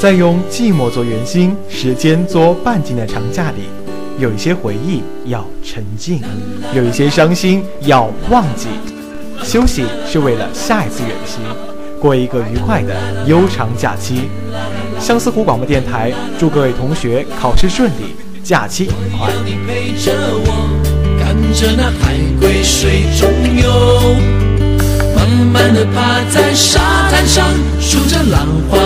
在用寂寞做圆心，时间做半径的长假里，有一些回忆要沉浸，有一些伤心要忘记。休息是为了下一次远行，过一个愉快的悠长假期。相思湖广播电台祝各位同学考试顺利，假期愉快。看着那海龟水中游，慢慢的趴在沙滩上，数着浪花。